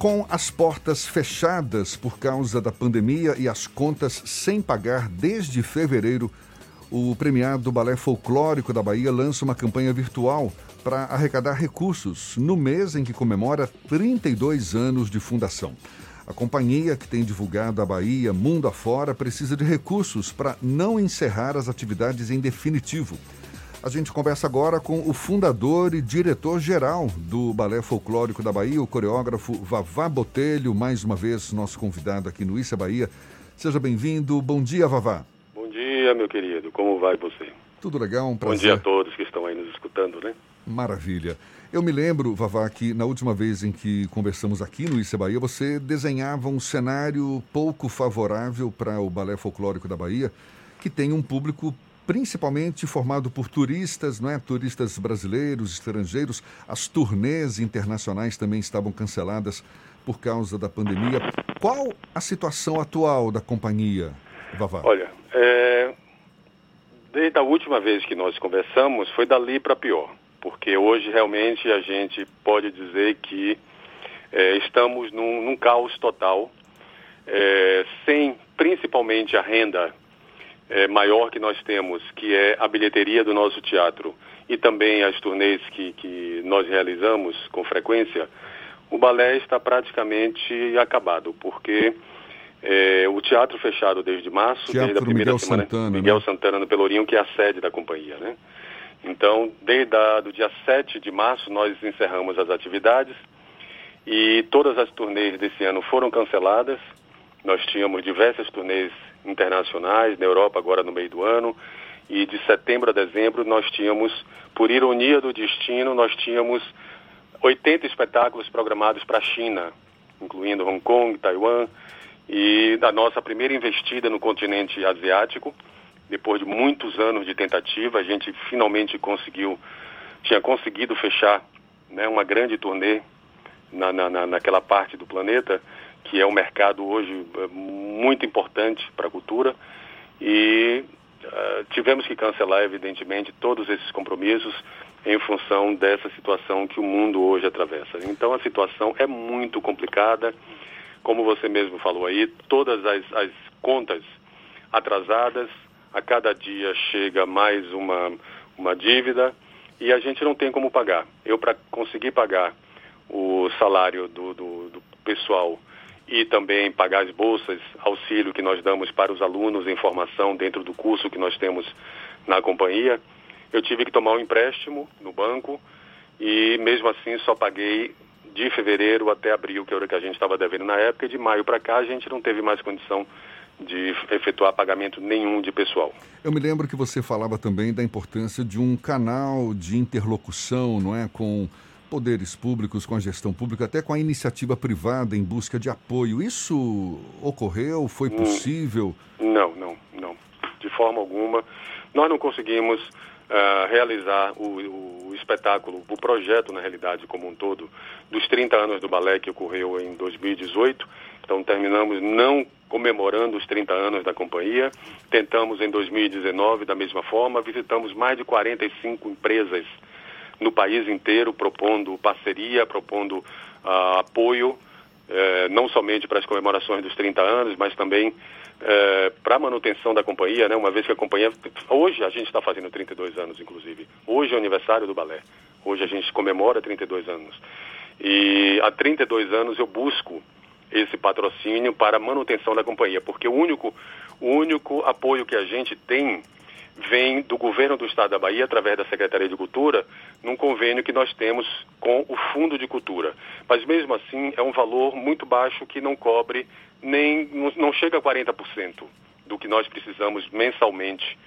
Com as portas fechadas por causa da pandemia e as contas sem pagar desde fevereiro, o premiado Balé Folclórico da Bahia lança uma campanha virtual para arrecadar recursos no mês em que comemora 32 anos de fundação. A companhia, que tem divulgado a Bahia mundo afora, precisa de recursos para não encerrar as atividades em definitivo. A gente conversa agora com o fundador e diretor-geral do Balé Folclórico da Bahia, o coreógrafo Vavá Botelho, mais uma vez nosso convidado aqui no Issa Bahia. Seja bem-vindo. Bom dia, Vavá. Bom dia, meu querido. Como vai você? Tudo legal, um prazer. Bom dia a todos que estão aí nos escutando, né? Maravilha. Eu me lembro, Vavá, que na última vez em que conversamos aqui no Issa Bahia, você desenhava um cenário pouco favorável para o Balé Folclórico da Bahia, que tem um público principalmente formado por turistas, não é? Turistas brasileiros, estrangeiros. As turnês internacionais também estavam canceladas por causa da pandemia. Qual a situação atual da companhia, Vavá? Olha, é... desde a última vez que nós conversamos, foi dali para pior, porque hoje realmente a gente pode dizer que é, estamos num, num, caos total, é, sem principalmente a renda é, maior que nós temos, que é a bilheteria do nosso teatro e também as turnês que, que nós realizamos com frequência, o balé está praticamente acabado, porque é, o teatro fechado desde março, teatro desde a primeira Miguel semana, Santana, Miguel né? Santana no Pelourinho, que é a sede da companhia, né? Então, desde a, do dia 7 de março, nós encerramos as atividades e todas as turnês desse ano foram canceladas. Nós tínhamos diversas turnês internacionais na Europa agora no meio do ano e de setembro a dezembro nós tínhamos, por ironia do destino, nós tínhamos 80 espetáculos programados para a China, incluindo Hong Kong, Taiwan e da nossa primeira investida no continente asiático. Depois de muitos anos de tentativa, a gente finalmente conseguiu, tinha conseguido fechar né, uma grande turnê na, na, naquela parte do planeta que é um mercado hoje muito importante para a cultura e uh, tivemos que cancelar, evidentemente, todos esses compromissos em função dessa situação que o mundo hoje atravessa. Então a situação é muito complicada, como você mesmo falou aí, todas as, as contas atrasadas, a cada dia chega mais uma, uma dívida e a gente não tem como pagar. Eu, para conseguir pagar o salário do, do, do pessoal e também pagar as bolsas, auxílio que nós damos para os alunos em formação dentro do curso que nós temos na companhia. Eu tive que tomar um empréstimo no banco e mesmo assim só paguei de fevereiro até abril, que era o que a gente estava devendo na época, e de maio para cá a gente não teve mais condição de efetuar pagamento nenhum de pessoal. Eu me lembro que você falava também da importância de um canal de interlocução, não é, com poderes públicos, com a gestão pública, até com a iniciativa privada em busca de apoio. Isso ocorreu? Foi Hum. possível? Não, não, não. De forma alguma. Nós não conseguimos uh, realizar o, o, espetáculo, o projeto, na realidade, como um todo, dos 30 anos do balé que ocorreu em 2018. Então, terminamos não comemorando os 30 anos da companhia. Tentamos em 2019 da mesma forma. Visitamos mais de 45 empresas no país inteiro, propondo parceria, propondo uh, apoio, eh, não somente para as comemorações dos 30 anos, mas também eh, para a manutenção da companhia, né? uma vez que a companhia. Hoje a gente está fazendo 32 anos, inclusive. Hoje é o aniversário do balé. Hoje a gente comemora 32 anos. E há 32 anos eu busco esse patrocínio para a manutenção da companhia, porque o único, o único apoio que a gente tem vem do governo do estado da Bahia, através da Secretaria de Cultura, num convênio que nós temos com o Fundo de Cultura. Mas mesmo assim é um valor muito baixo que não cobre nem não chega a 40% do que nós precisamos mensalmente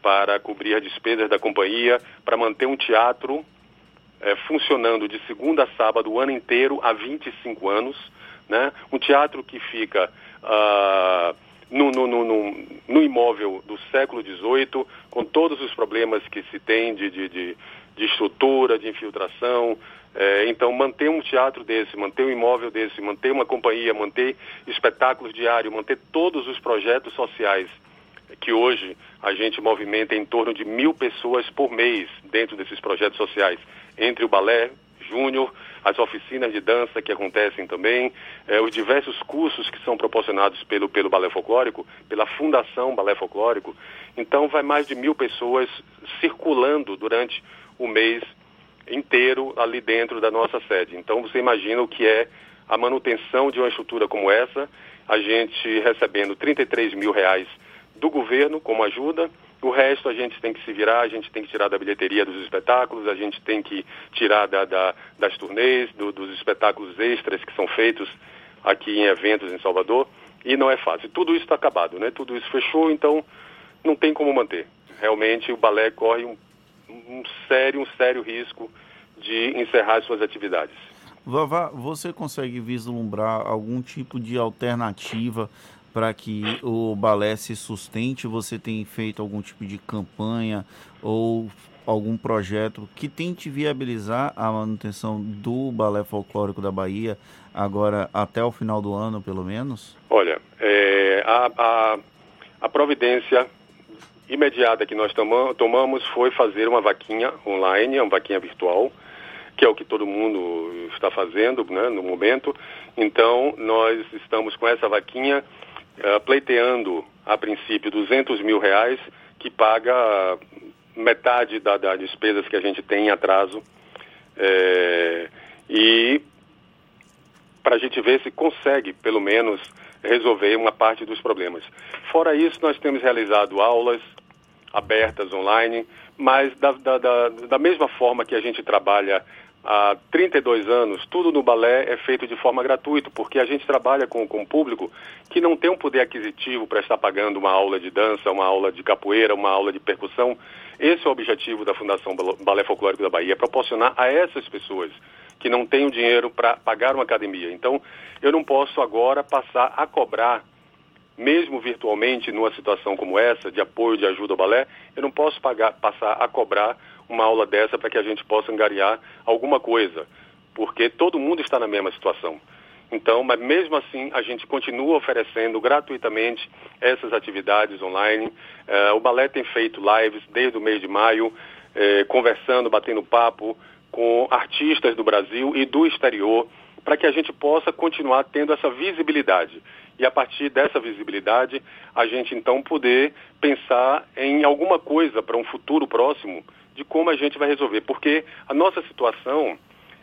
para cobrir as despesas da companhia, para manter um teatro é, funcionando de segunda a sábado o ano inteiro há 25 anos, né? Um teatro que fica uh, no, imóvel do século XVIII, com todos os problemas que se tem de, de, de, de estrutura, de infiltração. É, então, manter um teatro desse, manter um imóvel desse, manter uma companhia, manter espetáculos diários, manter todos os projetos sociais que hoje a gente movimenta em torno de mil pessoas por mês dentro desses projetos sociais, entre o balé, Júnior, as oficinas de dança que acontecem também, é, os diversos cursos que são proporcionados pelo, pelo Balé Folclórico, pela Fundação Balé Folclórico. Então, vai mais de mil pessoas circulando durante o mês inteiro ali dentro da nossa sede. Então, você imagina o que é a manutenção de uma estrutura como essa, a gente recebendo 33 mil reais do governo como ajuda, o resto a gente tem que se virar, a gente tem que tirar da bilheteria dos espetáculos, a gente tem que tirar da, da, das turnês, do, dos espetáculos extras que são feitos aqui em eventos em Salvador, e não é fácil. Tudo isso está acabado, né? Tudo isso fechou, então não tem como manter. Realmente o balé corre um, um sério, um sério risco de encerrar suas atividades. Vavá, você consegue vislumbrar algum tipo de alternativa para que o balé se sustente? Você tem feito algum tipo de campanha ou algum projeto que tente viabilizar a manutenção do balé folclórico da Bahia agora até o final do ano, pelo menos? Olha, é, a, a, a, providência imediata que nós tomamos foi fazer uma vaquinha online, uma vaquinha virtual, que é o que todo mundo está fazendo né, no momento. Então, nós estamos com essa vaquinha uh, pleiteando, a princípio, 200 mil reais, que paga metade da, das despesas que a gente tem em atraso. É, e para a gente ver se consegue, pelo menos, resolver uma parte dos problemas. Fora isso, nós temos realizado aulas abertas online, mas da, da, da, da mesma forma que a gente trabalha há 32 anos, tudo no balé é feito de forma gratuita, porque a gente trabalha com, com um público que não tem um poder aquisitivo para estar pagando uma aula de dança, uma aula de capoeira, uma aula de percussão. Esse é o objetivo da Fundação Balé Folclórico da Bahia, é proporcionar a essas pessoas que não têm o dinheiro para pagar uma academia. Então, eu não posso agora passar a cobrar mesmo virtualmente, numa situação como essa, de apoio, de ajuda ao balé, eu não posso pagar, passar a cobrar uma aula dessa para que a gente possa angariar alguma coisa, porque todo mundo está na mesma situação. Então, mas mesmo assim, a gente continua oferecendo gratuitamente essas atividades online. Eh, o balé tem feito lives desde o mês de maio, eh, conversando, batendo papo com artistas do Brasil e do exterior, para que a gente possa continuar tendo essa visibilidade e a partir dessa visibilidade a gente então poder pensar em alguma coisa para um futuro próximo de como a gente vai resolver, porque a nossa situação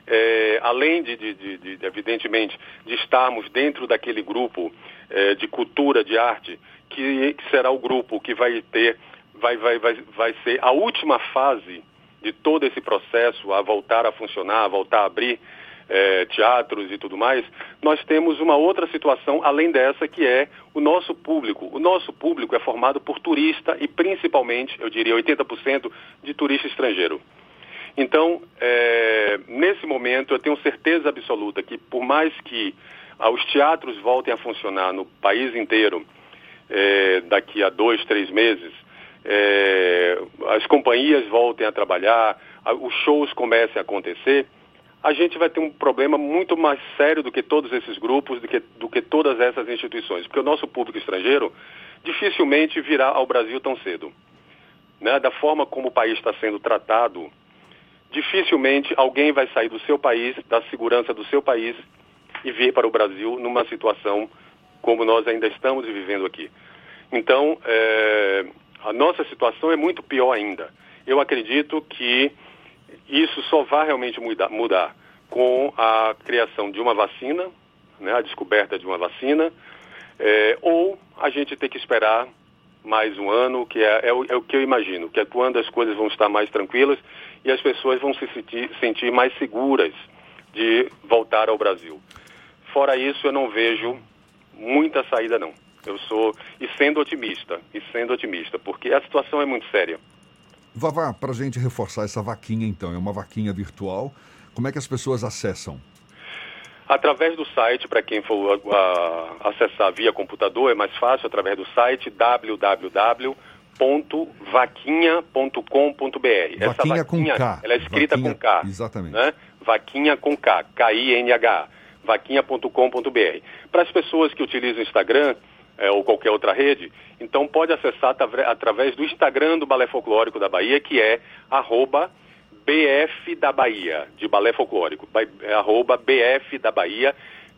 é, além de, de, de, de, evidentemente, de estarmos dentro daquele grupo é, de cultura, de arte, que, que, será o grupo que vai ter, vai, vai, vai, vai ser a última fase de todo esse processo a voltar a funcionar, a voltar a abrir é, teatros e tudo mais, nós temos uma outra situação além dessa que é o nosso público. O nosso público é formado por turista e principalmente, eu diria 80% de turista estrangeiro. Então, é, nesse momento, eu tenho certeza absoluta que por mais que ah, os teatros voltem a funcionar no país inteiro é, daqui a dois, três meses, é, as companhias voltem a trabalhar, os shows comecem a acontecer, a gente vai ter um problema muito mais sério do que todos esses grupos, do que, do que todas essas instituições, porque o nosso público estrangeiro dificilmente virá ao Brasil tão cedo. Né? Da forma como o país está sendo tratado, dificilmente alguém vai sair do seu país, da segurança do seu país, e vir para o Brasil numa situação como nós ainda estamos vivendo aqui. Então, é, a nossa situação é muito pior ainda. Eu acredito que isso só vai realmente mudar, mudar com a criação de uma vacina, né, a descoberta de uma vacina, é, ou a gente ter que esperar mais um ano, que é, é, o, é, o, que eu imagino, que é quando as coisas vão estar mais tranquilas e as pessoas vão se sentir, sentir mais seguras de voltar ao Brasil. Fora isso, eu não vejo muita saída não. Eu sou e sendo otimista, e sendo otimista, porque a situação é muito séria. Vavá, para a gente reforçar essa vaquinha, então, é uma vaquinha virtual. Como é que as pessoas acessam? Através do site, para quem for acessar via computador, é mais fácil, através do site www.vaquinha.com.br. Essa vaquinha com K. Ela é escrita vaquinha, com K. Exatamente. Né? Vaquinha com K, K-I-N-H, vaquinha.com.br. Para as pessoas que utilizam o Instagram, é, ou qualquer outra rede, então pode acessar através do Instagram do Balé Folclórico da Bahia, que é arroba BF da Bahia, de Balé Folclórico, é arroba BF da Bahia.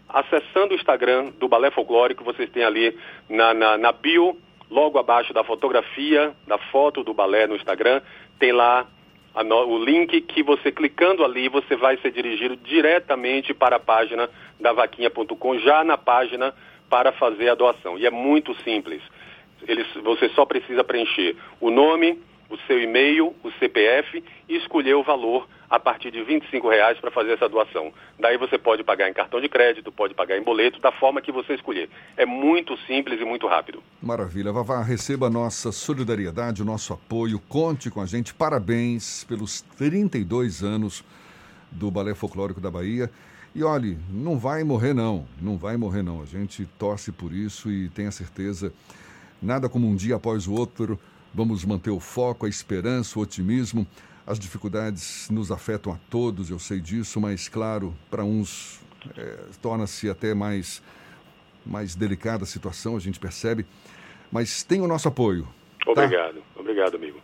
Acessando o Instagram do Balé Folclórico, vocês têm ali na, na, na bio, logo abaixo da fotografia, da foto do balé no Instagram, tem lá o link que você clicando ali, você vai ser dirigido diretamente para a página da vaquinha.com, já na página para fazer a doação. E é muito simples. Eles, você só precisa preencher o nome, o seu e-mail, o CPF e escolher o valor a partir de R$ reais para fazer essa doação. Daí você pode pagar em cartão de crédito, pode pagar em boleto, da forma que você escolher. É muito simples e muito rápido. Maravilha. Vavá, receba a nossa solidariedade, o nosso apoio, conte com a gente. Parabéns pelos 32 anos do Balé Folclórico da Bahia. E olhe, não vai morrer não, não vai morrer não. A gente torce por isso e tenha certeza, nada como um dia após o outro, vamos manter o foco, a esperança, o otimismo. As dificuldades nos afetam a todos, eu sei disso, mas claro, para uns é, torna-se até mais, mais delicada a situação, a gente percebe. Mas tem o nosso apoio. Obrigado, tá? obrigado, amigo.